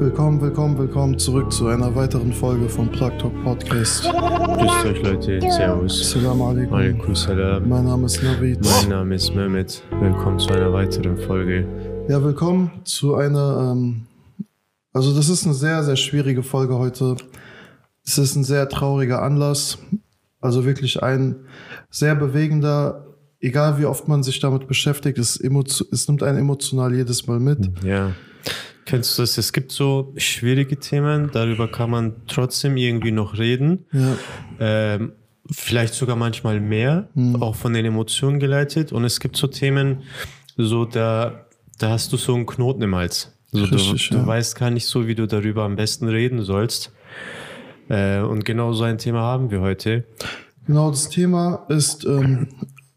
Willkommen, willkommen, willkommen zurück zu einer weiteren Folge vom Plug Talk Podcast. Grüßt euch Leute, Servus. Assalamu alaikum. Alaikum salam. Mein Name ist Navid. Mein Name ist Mehmet. Willkommen zu einer weiteren Folge. Ja, willkommen zu einer, ähm, also das ist eine sehr, sehr schwierige Folge heute. Es ist ein sehr trauriger Anlass. Also wirklich ein sehr bewegender, egal wie oft man sich damit beschäftigt, es, es nimmt einen emotional jedes Mal mit. Ja. Kennst du das? Es gibt so schwierige Themen, darüber kann man trotzdem irgendwie noch reden. Ja, Ähm, vielleicht sogar manchmal mehr, auch von den Emotionen geleitet. Und es gibt so Themen, so da, da hast du so einen Knoten im Hals. So, Richtig, du, ja. du weißt gar nicht so, wie du darüber am besten reden sollst. Äh, und genau so ein Thema haben wir heute. genau das Thema ist, ähm,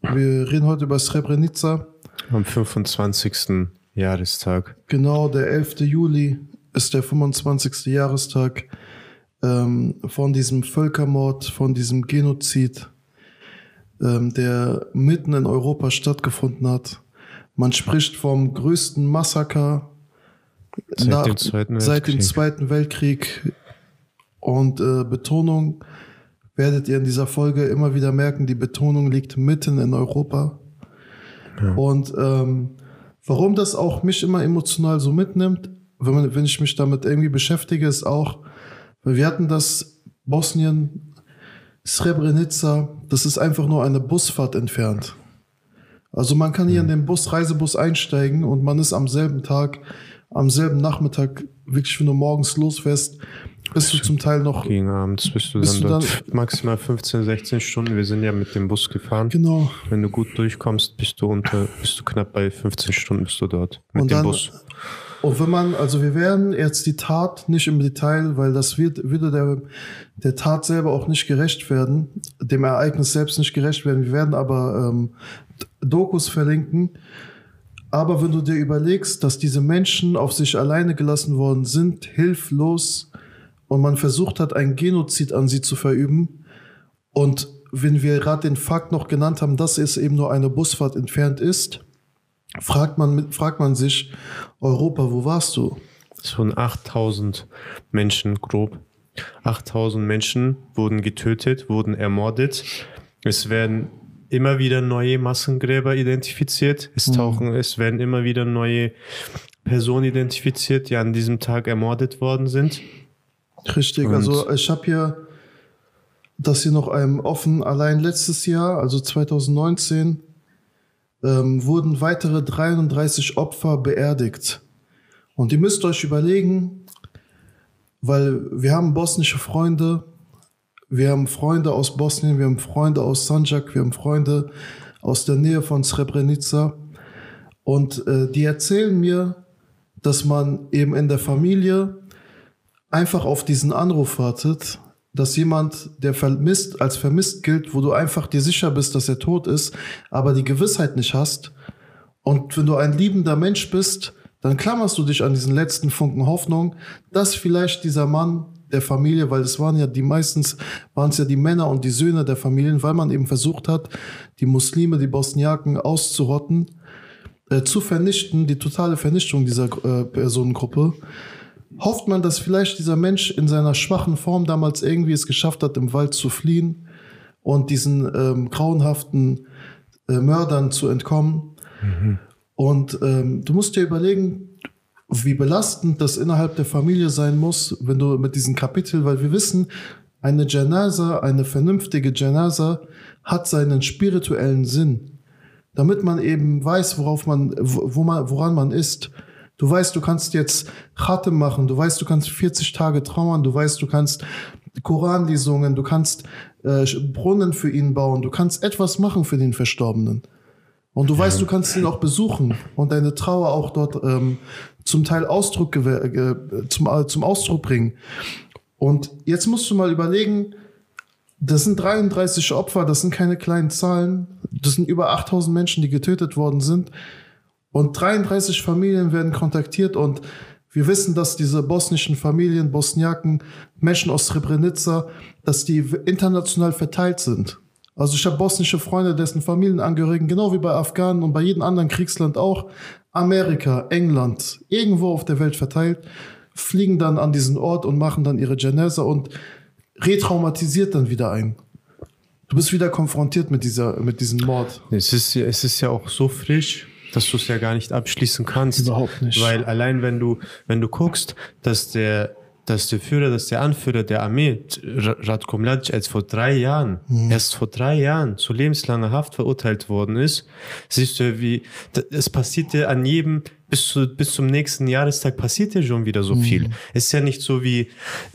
wir reden heute über Srebrenica. Am 25. Jahrestag. Genau, der 11. Juli ist der 25. Jahrestag ähm, von diesem Völkermord, von diesem Genozid, ähm, der mitten in Europa stattgefunden hat. Man spricht vom größten Massaker Seit dem Zweiten seit dem Weltkrieg. Zweiten Weltkrieg. Und äh, Betonung werdet ihr in dieser Folge immer wieder merken, die Betonung liegt mitten in Europa. Und ähm, warum das auch mich immer emotional so mitnimmt, wenn, man, wenn ich mich damit irgendwie beschäftige, ist auch, weil wir hatten das Bosnien, Srebrenica, das ist einfach nur eine Busfahrt entfernt. Also man kann hier in den Bus, Reisebus einsteigen und man ist am selben Tag, am selben Nachmittag, wirklich wenn du morgens losfährst, bist du zum Teil noch, Gegen abends bist du Bist dann du dort maximal 15, 16 Stunden. Wir sind ja mit dem Bus gefahren. genau, Wenn du gut durchkommst, bist du unter, bist du knapp bei 15 Stunden bist du dort mit Und dem dann- Bus. Und wenn man, also wir werden jetzt die Tat nicht im Detail, weil das wird, würde der, der Tat selber auch nicht gerecht werden, dem Ereignis selbst nicht gerecht werden. Wir werden aber ähm, Dokus verlinken. Aber wenn du dir überlegst, dass diese Menschen auf sich alleine gelassen worden sind, hilflos, und man versucht hat, einen Genozid an sie zu verüben, und wenn wir gerade den Fakt noch genannt haben, dass es eben nur eine Busfahrt entfernt ist, fragt man, fragt man sich, Europa, wo warst du? Ein 8000 Menschen grob. 8000 Menschen wurden getötet, wurden ermordet. Es werden immer wieder neue Massengräber identifiziert. Es tauchen, es werden immer wieder neue Personen identifiziert, die an diesem Tag ermordet worden sind. Richtig, Und- also ich habe hier das hier noch einem offen. Allein letztes Jahr, also 2019, ähm, wurden weitere 33 Opfer beerdigt. Und ihr müsst euch überlegen, weil wir haben bosnische Freunde, wir haben Freunde aus Bosnien, wir haben Freunde aus Sanjak, wir haben Freunde aus der Nähe von Srebrenica. Und äh, die erzählen mir, dass man eben in der Familie einfach auf diesen Anruf wartet, dass jemand, der vermisst, als vermisst gilt, wo du einfach dir sicher bist, dass er tot ist, aber die Gewissheit nicht hast. Und wenn du ein liebender Mensch bist, dann klammerst du dich an diesen letzten Funken Hoffnung, dass vielleicht dieser Mann der Familie, weil es waren ja die meistens, waren es ja die Männer und die Söhne der Familien, weil man eben versucht hat, die Muslime, die Bosniaken auszurotten, äh, zu vernichten, die totale Vernichtung dieser äh, Personengruppe, hofft man, dass vielleicht dieser Mensch in seiner schwachen Form damals irgendwie es geschafft hat, im Wald zu fliehen und diesen ähm, grauenhaften äh, Mördern zu entkommen. Und ähm, du musst dir überlegen, wie belastend das innerhalb der Familie sein muss, wenn du mit diesem Kapitel, weil wir wissen, eine Janaza, eine vernünftige Janaza hat seinen spirituellen Sinn, damit man eben weiß, worauf man, wo man, woran man ist. Du weißt, du kannst jetzt Khatem machen, du weißt, du kannst 40 Tage trauern, du weißt, du kannst Koranlesungen, du kannst äh, Brunnen für ihn bauen, du kannst etwas machen für den Verstorbenen. Und du weißt, du kannst ihn auch besuchen und deine Trauer auch dort ähm, zum Teil Ausdruck ge- zum, äh, zum Ausdruck bringen. Und jetzt musst du mal überlegen, das sind 33 Opfer, das sind keine kleinen Zahlen. Das sind über 8000 Menschen, die getötet worden sind. Und 33 Familien werden kontaktiert und wir wissen, dass diese bosnischen Familien, Bosniaken, Menschen aus Srebrenica, dass die international verteilt sind. Also ich habe bosnische Freunde, dessen Familienangehörigen, genau wie bei Afghanen und bei jedem anderen Kriegsland auch, Amerika, England, irgendwo auf der Welt verteilt, fliegen dann an diesen Ort und machen dann ihre Janessa und retraumatisiert dann wieder ein. Du bist wieder konfrontiert mit dieser, mit diesem Mord. Es ist, es ist ja auch so frisch, dass du es ja gar nicht abschließen kannst. Überhaupt nicht. Weil allein wenn du, wenn du guckst, dass der, dass der Führer, dass der Anführer der Armee, Ra- Ratko Mladic, erst vor drei Jahren, Mhm. erst vor drei Jahren zu lebenslanger Haft verurteilt worden ist, siehst du, wie, es passiert ja an jedem, bis, zu, bis zum nächsten Jahrestag passiert ja schon wieder so Mhm. viel. Es ist ja nicht so wie,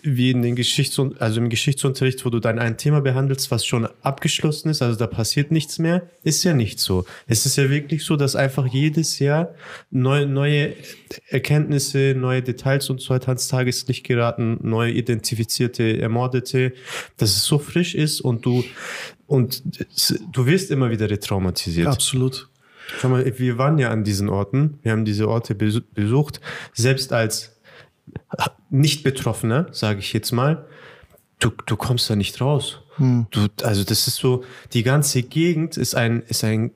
wie in den Geschichts- also im Geschichtsunterricht, wo du dann ein Thema behandelst, was schon abgeschlossen ist, also da passiert nichts mehr. Ist ja nicht so. Es ist ja wirklich so, dass einfach jedes Jahr neue, neue Erkenntnisse, neue Details und so weiter ans Tageslicht geraten, neu identifizierte Ermordete, dass es so frisch ist und du, und du wirst immer wieder retraumatisiert. Absolut. Schau mal, wir waren ja an diesen Orten, wir haben diese Orte besu- besucht, selbst als Nicht-Betroffener, sage ich jetzt mal, du, du kommst da nicht raus. Du, also das ist so, die ganze Gegend ist ein, ist ein,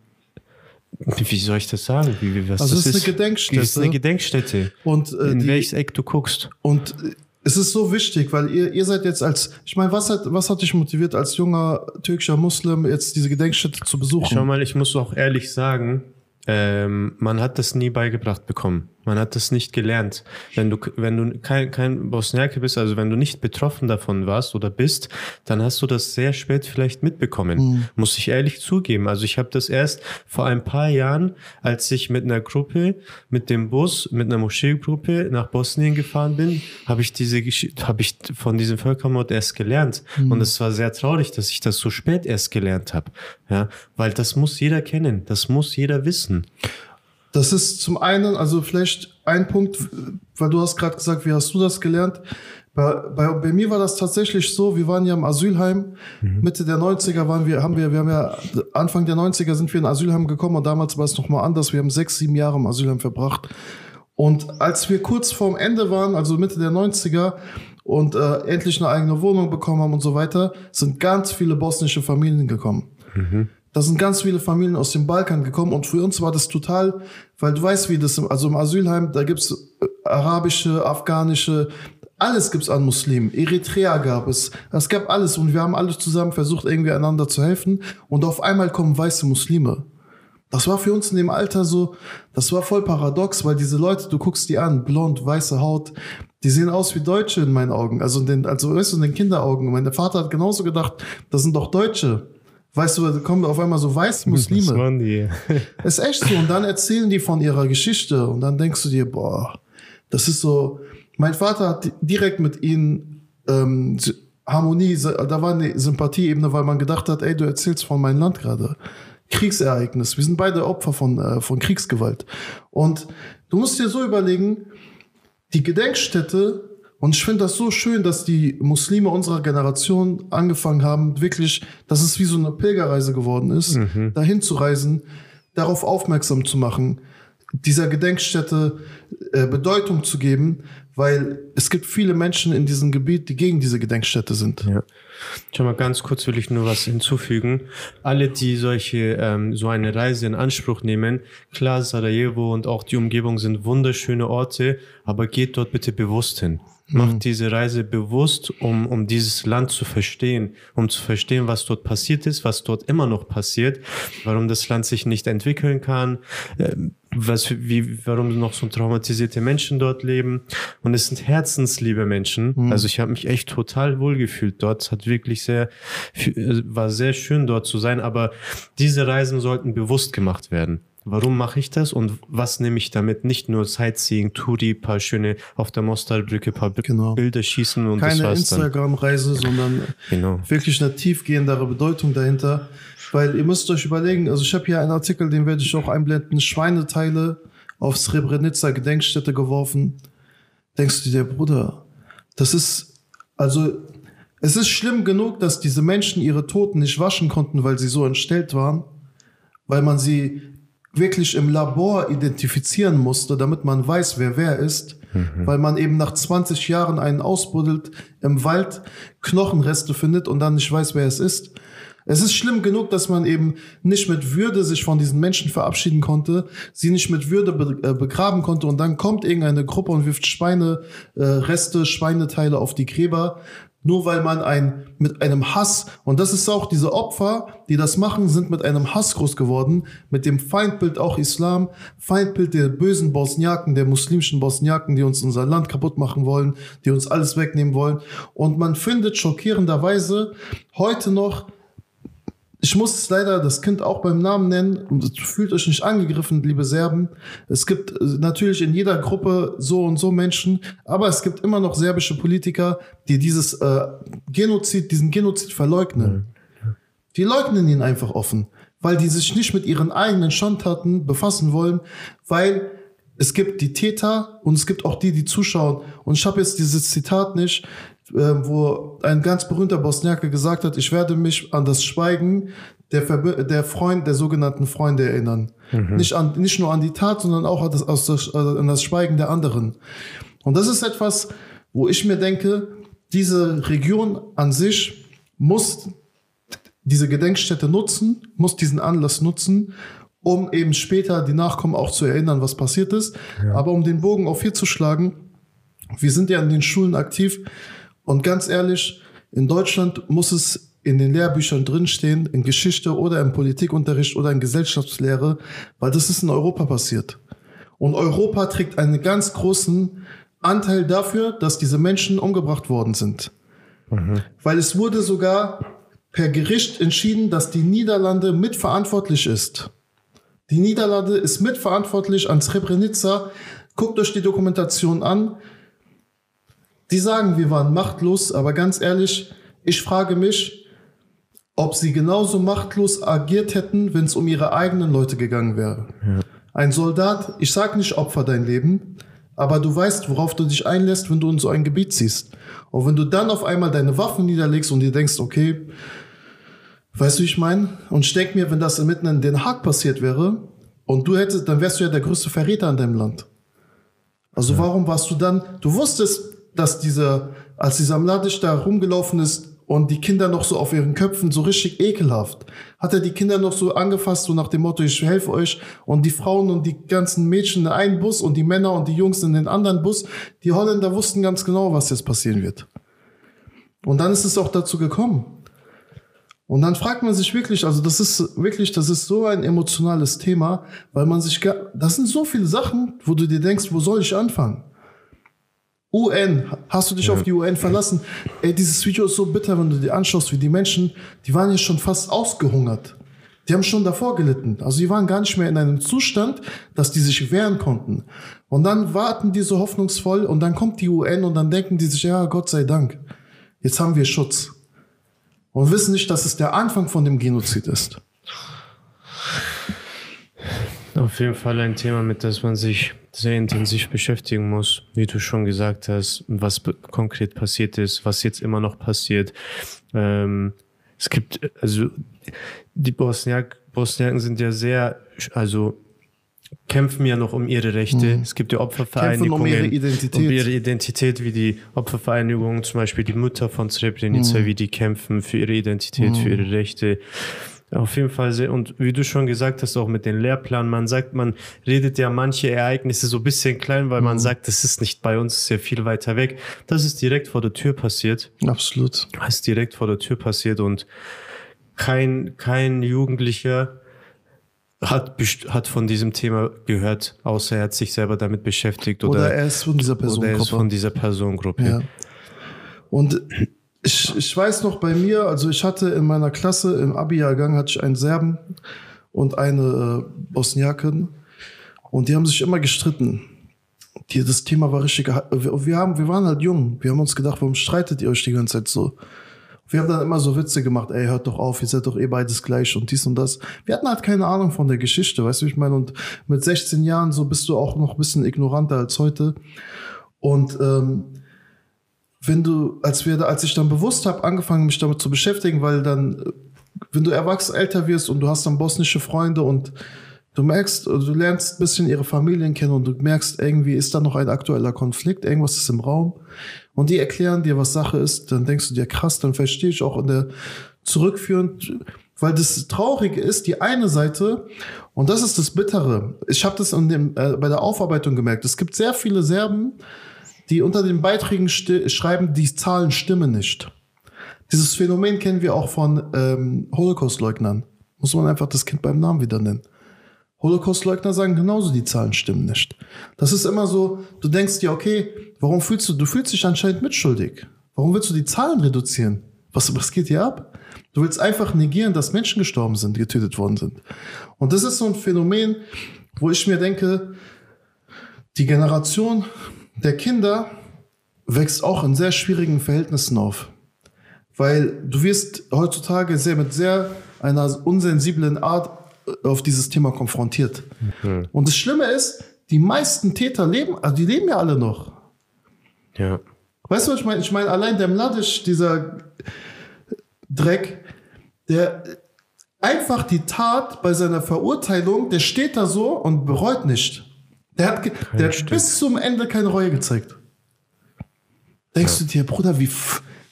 wie soll ich das sagen? Wie, wie, was Also das es ist eine Gedenkstätte. Es ist eine Gedenkstätte. Und, äh, in die- welches Eck du guckst. Und es ist so wichtig, weil ihr, ihr seid jetzt als, ich meine, was hat, was hat dich motiviert, als junger türkischer Muslim jetzt diese Gedenkstätte zu besuchen? Schau mal, ich muss auch ehrlich sagen, ähm, man hat das nie beigebracht bekommen. Man hat das nicht gelernt. Wenn du, wenn du kein, kein Bosniake bist, also wenn du nicht betroffen davon warst oder bist, dann hast du das sehr spät vielleicht mitbekommen. Muss ich ehrlich zugeben. Also ich habe das erst vor ein paar Jahren, als ich mit einer Gruppe, mit dem Bus, mit einer Moscheegruppe nach Bosnien gefahren bin, habe ich diese habe ich von diesem Völkermord erst gelernt. Und es war sehr traurig, dass ich das so spät erst gelernt habe. Ja, weil das muss jeder kennen, das muss jeder wissen. Das ist zum einen, also vielleicht ein Punkt, weil du hast gerade gesagt, wie hast du das gelernt? Bei, bei, bei mir war das tatsächlich so, wir waren ja im Asylheim, Mitte der 90er waren wir, haben wir, wir haben ja, Anfang der 90er sind wir in Asylheim gekommen und damals war es nochmal anders, wir haben sechs, sieben Jahre im Asylheim verbracht. Und als wir kurz vorm Ende waren, also Mitte der 90er, und äh, endlich eine eigene Wohnung bekommen haben und so weiter, sind ganz viele bosnische Familien gekommen. Da sind ganz viele Familien aus dem Balkan gekommen und für uns war das total, weil du weißt, wie das, im, also im Asylheim, da gibt's äh, arabische, afghanische, alles gibt's an Muslimen. Eritrea gab es. Es gab alles und wir haben alle zusammen versucht, irgendwie einander zu helfen und auf einmal kommen weiße Muslime. Das war für uns in dem Alter so, das war voll paradox, weil diese Leute, du guckst die an, blond, weiße Haut, die sehen aus wie Deutsche in meinen Augen. Also in den, also weißt du, in den Kinderaugen. Mein Vater hat genauso gedacht, das sind doch Deutsche. Weißt du, da kommen auf einmal so weiße Muslime. waren die? Ist echt so. Und dann erzählen die von ihrer Geschichte. Und dann denkst du dir, boah, das ist so. Mein Vater hat direkt mit ihnen ähm, Harmonie, da war eine Sympathieebene, weil man gedacht hat, ey, du erzählst von meinem Land gerade. Kriegsereignis. Wir sind beide Opfer von, äh, von Kriegsgewalt. Und du musst dir so überlegen, die Gedenkstätte, und ich finde das so schön, dass die Muslime unserer Generation angefangen haben, wirklich, dass es wie so eine Pilgerreise geworden ist, dahin zu reisen, darauf aufmerksam zu machen, dieser Gedenkstätte äh, Bedeutung zu geben, weil es gibt viele Menschen in diesem Gebiet, die gegen diese Gedenkstätte sind. Ja. Schau mal, ganz kurz will ich nur was hinzufügen. Alle, die solche, ähm, so eine Reise in Anspruch nehmen, klar, Sarajevo und auch die Umgebung sind wunderschöne Orte, aber geht dort bitte bewusst hin. Macht diese Reise bewusst, um, um dieses Land zu verstehen, um zu verstehen, was dort passiert ist, was dort immer noch passiert, warum das Land sich nicht entwickeln kann, ähm, was, wie, warum noch so traumatisierte Menschen dort leben. Und es sind herzensliebe Menschen. Also ich habe mich echt total wohlgefühlt dort. Es hat wirklich sehr, äh, war sehr schön dort zu sein. Aber diese Reisen sollten bewusst gemacht werden. Warum mache ich das und was nehme ich damit? Nicht nur Sightseeing, Touri, paar schöne auf der Mostarbrücke, paar Genau. Bilder schießen und das Keine. Instagram-Reise, sondern Genau. wirklich eine tiefgehendere Bedeutung dahinter. Weil ihr müsst euch überlegen, also ich habe hier einen Artikel, den werde ich auch einblenden, Schweineteile auf Srebrenica Gedenkstätte geworfen. Denkst du dir, Bruder, das ist, also es ist schlimm genug, dass diese Menschen ihre Toten nicht waschen konnten, weil sie so entstellt waren, weil man sie wirklich im Labor identifizieren musste, damit man weiß, wer wer ist, weil man eben nach 20 Jahren einen ausbuddelt, im Wald Knochenreste findet und dann nicht weiß, wer es ist. Es ist schlimm genug, dass man eben nicht mit Würde sich von diesen Menschen verabschieden konnte, sie nicht mit Würde be äh, begraben konnte und dann kommt irgendeine Gruppe und wirft Schweine, äh, Reste, Schweineteile auf die Gräber, nur weil man ein, mit einem Hass, und das ist auch diese Opfer, die das machen, sind mit einem Hass groß geworden, mit dem Feindbild auch Islam, Feindbild der bösen Bosniaken, der muslimischen Bosniaken, die uns unser Land kaputt machen wollen, die uns alles wegnehmen wollen. Und man findet schockierenderweise heute noch ich muss leider das Kind auch beim Namen nennen. Fühlt euch nicht angegriffen, liebe Serben. Es gibt äh, natürlich in jeder Gruppe so und so Menschen, aber es gibt immer noch serbische Politiker, die dieses äh, Genozid, diesen Genozid verleugnen. Die leugnen ihn einfach offen, weil die sich nicht mit ihren eigenen Schandtaten befassen wollen, weil es gibt die Täter und es gibt auch die, die zuschauen. Und ich habe jetzt dieses Zitat nicht. Ähm, wo ein ganz berühmter Bosniaker gesagt hat, ich werde mich an das Schweigen der, Verbi der Freund, der sogenannten Freunde erinnern. Mhm. Nicht, an, nicht nur an die Tat, sondern auch an das, an das Schweigen der anderen. Und das ist etwas, wo ich mir denke, diese Region an sich muss diese Gedenkstätte nutzen, muss diesen Anlass nutzen, um eben später die Nachkommen auch zu erinnern, was passiert ist. Ja. Aber um den Bogen auf hier zu schlagen, wir sind ja in den Schulen aktiv. Und ganz ehrlich, in Deutschland muss es in den Lehrbüchern drinstehen, in Geschichte oder im Politikunterricht oder in Gesellschaftslehre, weil das ist in Europa passiert. Und Europa trägt einen ganz großen Anteil dafür, dass diese Menschen umgebracht worden sind. Mhm. Weil es wurde sogar per Gericht entschieden, dass die Niederlande mitverantwortlich ist. Die Niederlande ist mitverantwortlich an Srebrenica. Guckt euch die Dokumentation an. Die sagen, wir waren machtlos, aber ganz ehrlich, ich frage mich, ob sie genauso machtlos agiert hätten, wenn es um ihre eigenen Leute gegangen wäre. Ja. Ein Soldat, ich sag nicht opfer dein Leben, aber du weißt, worauf du dich einlässt, wenn du in so ein Gebiet ziehst. Und wenn du dann auf einmal deine Waffen niederlegst und dir denkst, okay, weißt du, wie ich meine? Und denke mir, wenn das mitten in Den Haag passiert wäre und du hättest, dann wärst du ja der größte Verräter in deinem Land. Also ja. warum warst du dann, du wusstest, dass dieser, als dieser Mladic da rumgelaufen ist und die Kinder noch so auf ihren Köpfen so richtig ekelhaft, hat er die Kinder noch so angefasst, so nach dem Motto, ich helfe euch und die Frauen und die ganzen Mädchen in einen Bus und die Männer und die Jungs in den anderen Bus. Die Holländer wussten ganz genau, was jetzt passieren wird. Und dann ist es auch dazu gekommen. Und dann fragt man sich wirklich, also das ist wirklich, das ist so ein emotionales Thema, weil man sich, das sind so viele Sachen, wo du dir denkst, wo soll ich anfangen? UN, hast du dich ja. auf die UN verlassen? Ey, dieses Video ist so bitter, wenn du dir anschaust, wie die Menschen, die waren ja schon fast ausgehungert. Die haben schon davor gelitten. Also die waren gar nicht mehr in einem Zustand, dass die sich wehren konnten. Und dann warten die so hoffnungsvoll und dann kommt die UN und dann denken die sich, ja, Gott sei Dank, jetzt haben wir Schutz. Und wissen nicht, dass es der Anfang von dem Genozid ist. Auf jeden Fall ein Thema, mit das man sich sehr intensiv beschäftigen muss, wie du schon gesagt hast, was konkret passiert ist, was jetzt immer noch passiert. Ähm, es gibt, also die Bosniak, Bosniaken sind ja sehr, also kämpfen ja noch um ihre Rechte. Mhm. Es gibt ja Opfervereinigungen. um ihre Identität. Um ihre Identität, wie die Opfervereinigungen, zum Beispiel die Mutter von Srebrenica, mhm. wie die kämpfen für ihre Identität, mhm. für ihre Rechte. Auf jeden Fall sehr, und wie du schon gesagt hast, auch mit den Lehrplan, man sagt, man redet ja manche Ereignisse so ein bisschen klein, weil mhm. man sagt, das ist nicht bei uns, sehr viel weiter weg. Das ist direkt vor der Tür passiert. Absolut. Das ist direkt vor der Tür passiert und kein, kein Jugendlicher hat, hat von diesem Thema gehört, außer er hat sich selber damit beschäftigt oder, oder er ist von dieser Personengruppe. Oder er ist von dieser Personengruppe. Ja. Und ich, ich weiß noch bei mir, also ich hatte in meiner Klasse im Abi-Jahrgang hatte ich einen Serben und eine äh, Bosniakin und die haben sich immer gestritten. Die, das Thema war richtig. Wir, wir, haben, wir waren halt jung. Wir haben uns gedacht, warum streitet ihr euch die ganze Zeit so? Wir haben dann immer so Witze gemacht, ey, hört doch auf, ihr seid doch eh beides gleich und dies und das. Wir hatten halt keine Ahnung von der Geschichte, weißt du, ich meine, und mit 16 Jahren so bist du auch noch ein bisschen ignoranter als heute. Und ähm, wenn du, als wir, als ich dann bewusst habe, angefangen mich damit zu beschäftigen, weil dann, wenn du erwachsen älter wirst und du hast dann bosnische Freunde und du merkst, du lernst ein bisschen ihre Familien kennen und du merkst, irgendwie ist da noch ein aktueller Konflikt, irgendwas ist im Raum und die erklären dir, was Sache ist, dann denkst du dir, krass, dann verstehe ich auch in der zurückführen, weil das Traurige ist, die eine Seite, und das ist das Bittere. Ich habe das in dem, äh, bei der Aufarbeitung gemerkt. Es gibt sehr viele Serben, die unter den Beiträgen schreiben, die Zahlen stimmen nicht. Dieses Phänomen kennen wir auch von ähm, Holocaust-Leugnern. Muss man einfach das Kind beim Namen wieder nennen. Holocaust-Leugner sagen genauso, die Zahlen stimmen nicht. Das ist immer so, du denkst dir, okay, warum fühlst du, du fühlst dich anscheinend mitschuldig. Warum willst du die Zahlen reduzieren? Was, was geht hier ab? Du willst einfach negieren, dass Menschen gestorben sind, getötet worden sind. Und das ist so ein Phänomen, wo ich mir denke, die Generation der Kinder wächst auch in sehr schwierigen Verhältnissen auf. Weil du wirst heutzutage sehr mit sehr einer unsensiblen Art äh, auf dieses Thema konfrontiert. Mhm. Und das Schlimme ist, die meisten Täter leben, also die leben ja alle noch. Ja. Weißt du, was ich meine? Ich meine, allein der Mladic, dieser Dreck, der einfach die Tat bei seiner Verurteilung, der steht da so und bereut nicht. Der hat, der hat bis zum Ende keine Reue gezeigt. Denkst ja. du dir, Bruder, wie,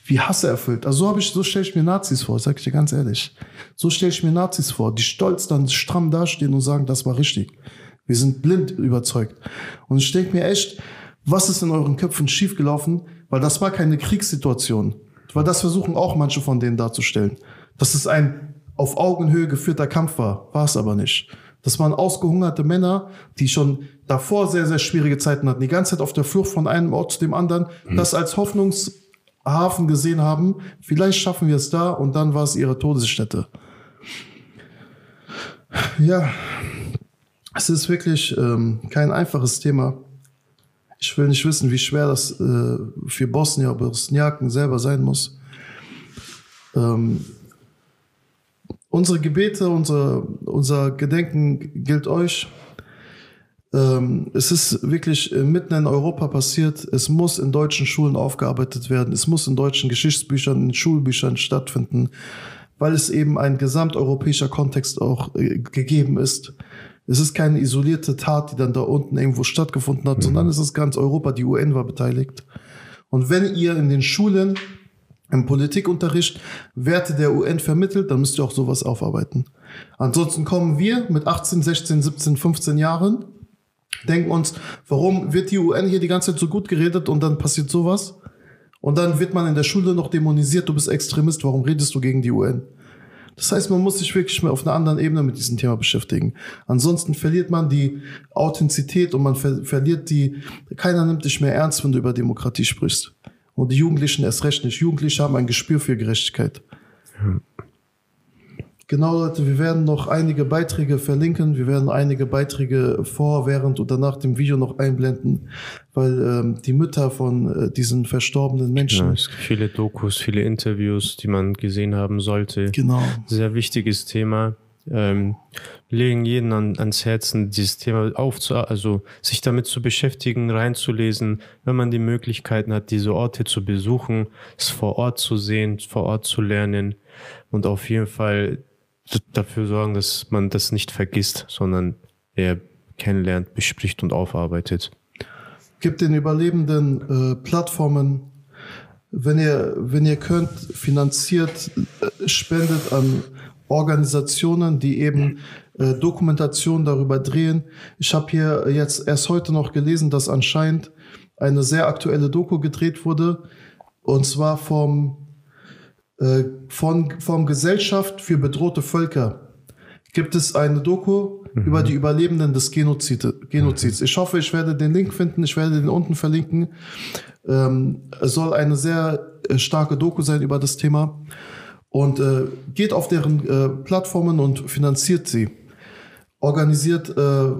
wie Hasse erfüllt. Also so habe ich, so stelle ich mir Nazis vor, sag ich dir ganz ehrlich. So stelle ich mir Nazis vor, die stolz dann stramm dastehen und sagen, das war richtig. Wir sind blind überzeugt. Und ich denke mir echt, was ist in euren Köpfen schiefgelaufen? Weil das war keine Kriegssituation. Weil das versuchen auch manche von denen darzustellen. Dass es ein auf Augenhöhe geführter Kampf war. War es aber nicht. Das waren ausgehungerte Männer, die schon davor sehr, sehr schwierige Zeiten hatten. Die ganze Zeit auf der Flucht von einem Ort zu dem anderen. Mhm. Das als Hoffnungs Hafen gesehen haben. Vielleicht schaffen wir es da und dann war es ihre Todesstätte. Ja, es ist wirklich ähm, kein einfaches Thema. Ich will nicht wissen, wie schwer das äh, für Bosnier, Bosniaken selber sein muss. Ähm, unsere Gebete, unsere, unser Gedenken gilt euch. Ähm, es ist wirklich äh, mitten in Europa passiert. Es muss in deutschen Schulen aufgearbeitet werden. Es muss in deutschen Geschichtsbüchern, in Schulbüchern stattfinden, weil es eben ein gesamteuropäischer Kontext auch äh, gegeben ist. Es ist keine isolierte Tat, die dann da unten irgendwo stattgefunden hat, mhm. sondern es ist ganz Europa. Die UN war beteiligt. Und wenn ihr in den Schulen im Politikunterricht Werte der UN vermittelt, dann müsst ihr auch sowas aufarbeiten. Ansonsten kommen wir mit 18, 16, 17, 15 Jahren denken uns, warum wird die UN hier die ganze Zeit so gut geredet und dann passiert sowas? Und dann wird man in der Schule noch dämonisiert, du bist Extremist, warum redest du gegen die UN? Das heißt, man muss sich wirklich mal auf einer anderen Ebene mit diesem Thema beschäftigen. Ansonsten verliert man die Authentizität und man ver verliert die, keiner nimmt dich mehr ernst, wenn du über Demokratie sprichst. Und die Jugendlichen erst recht nicht. Jugendliche haben ein Gespür für Gerechtigkeit. Ja. Genau, Leute, wir werden noch einige Beiträge verlinken. Wir werden einige Beiträge vor, während oder nach dem Video noch einblenden, weil ähm, die Mütter von äh, diesen verstorbenen Menschen. Genau, es gibt viele Dokus, viele Interviews, die man gesehen haben sollte. Genau. Sehr wichtiges Thema. Ähm, legen jeden an, ans Herzen, dieses Thema aufzu, also sich damit zu beschäftigen, reinzulesen, wenn man die Möglichkeiten hat, diese Orte zu besuchen, es vor Ort zu sehen, vor Ort zu lernen und auf jeden Fall dafür sorgen, dass man das nicht vergisst, sondern eher kennenlernt, bespricht und aufarbeitet. Gibt den Überlebenden äh, Plattformen, wenn ihr, wenn ihr könnt, finanziert, äh, spendet an Organisationen, die eben äh, Dokumentation darüber drehen. Ich habe hier jetzt erst heute noch gelesen, dass anscheinend eine sehr aktuelle Doku gedreht wurde, und zwar vom äh, von, vom Gesellschaft für bedrohte Völker gibt es eine Doku mhm. über die Überlebenden des Genozid, Genozids. Mhm. Ich hoffe, ich werde den Link finden, ich werde den unten verlinken. Ähm, es soll eine sehr äh, starke Doku sein über das Thema. Und äh, geht auf deren äh, Plattformen und finanziert sie. Organisiert äh,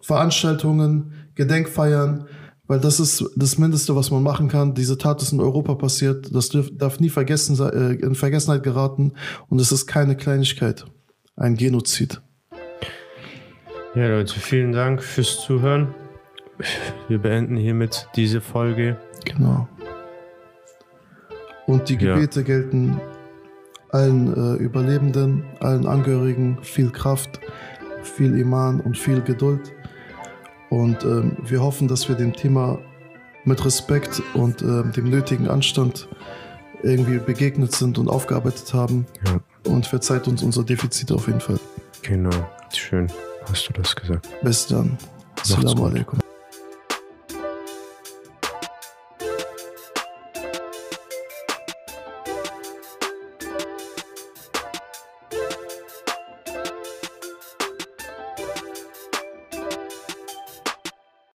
Veranstaltungen, Gedenkfeiern, weil das ist das Mindeste, was man machen kann. Diese Tat ist in Europa passiert. Das darf nie vergessen, äh, in Vergessenheit geraten. Und es ist keine Kleinigkeit. Ein Genozid. Ja, Leute, vielen Dank fürs Zuhören. Wir beenden hiermit diese Folge. Genau. Und die Gebete ja. gelten allen äh, Überlebenden, allen Angehörigen viel Kraft, viel Iman und viel Geduld. Und ähm, wir hoffen, dass wir dem Thema mit Respekt und äh, dem nötigen Anstand irgendwie begegnet sind und aufgearbeitet haben. Ja, Und verzeiht uns unsere Defizite auf jeden Fall. genau. Schön hast du das gesagt. Bis dann. Assalamu alaikum.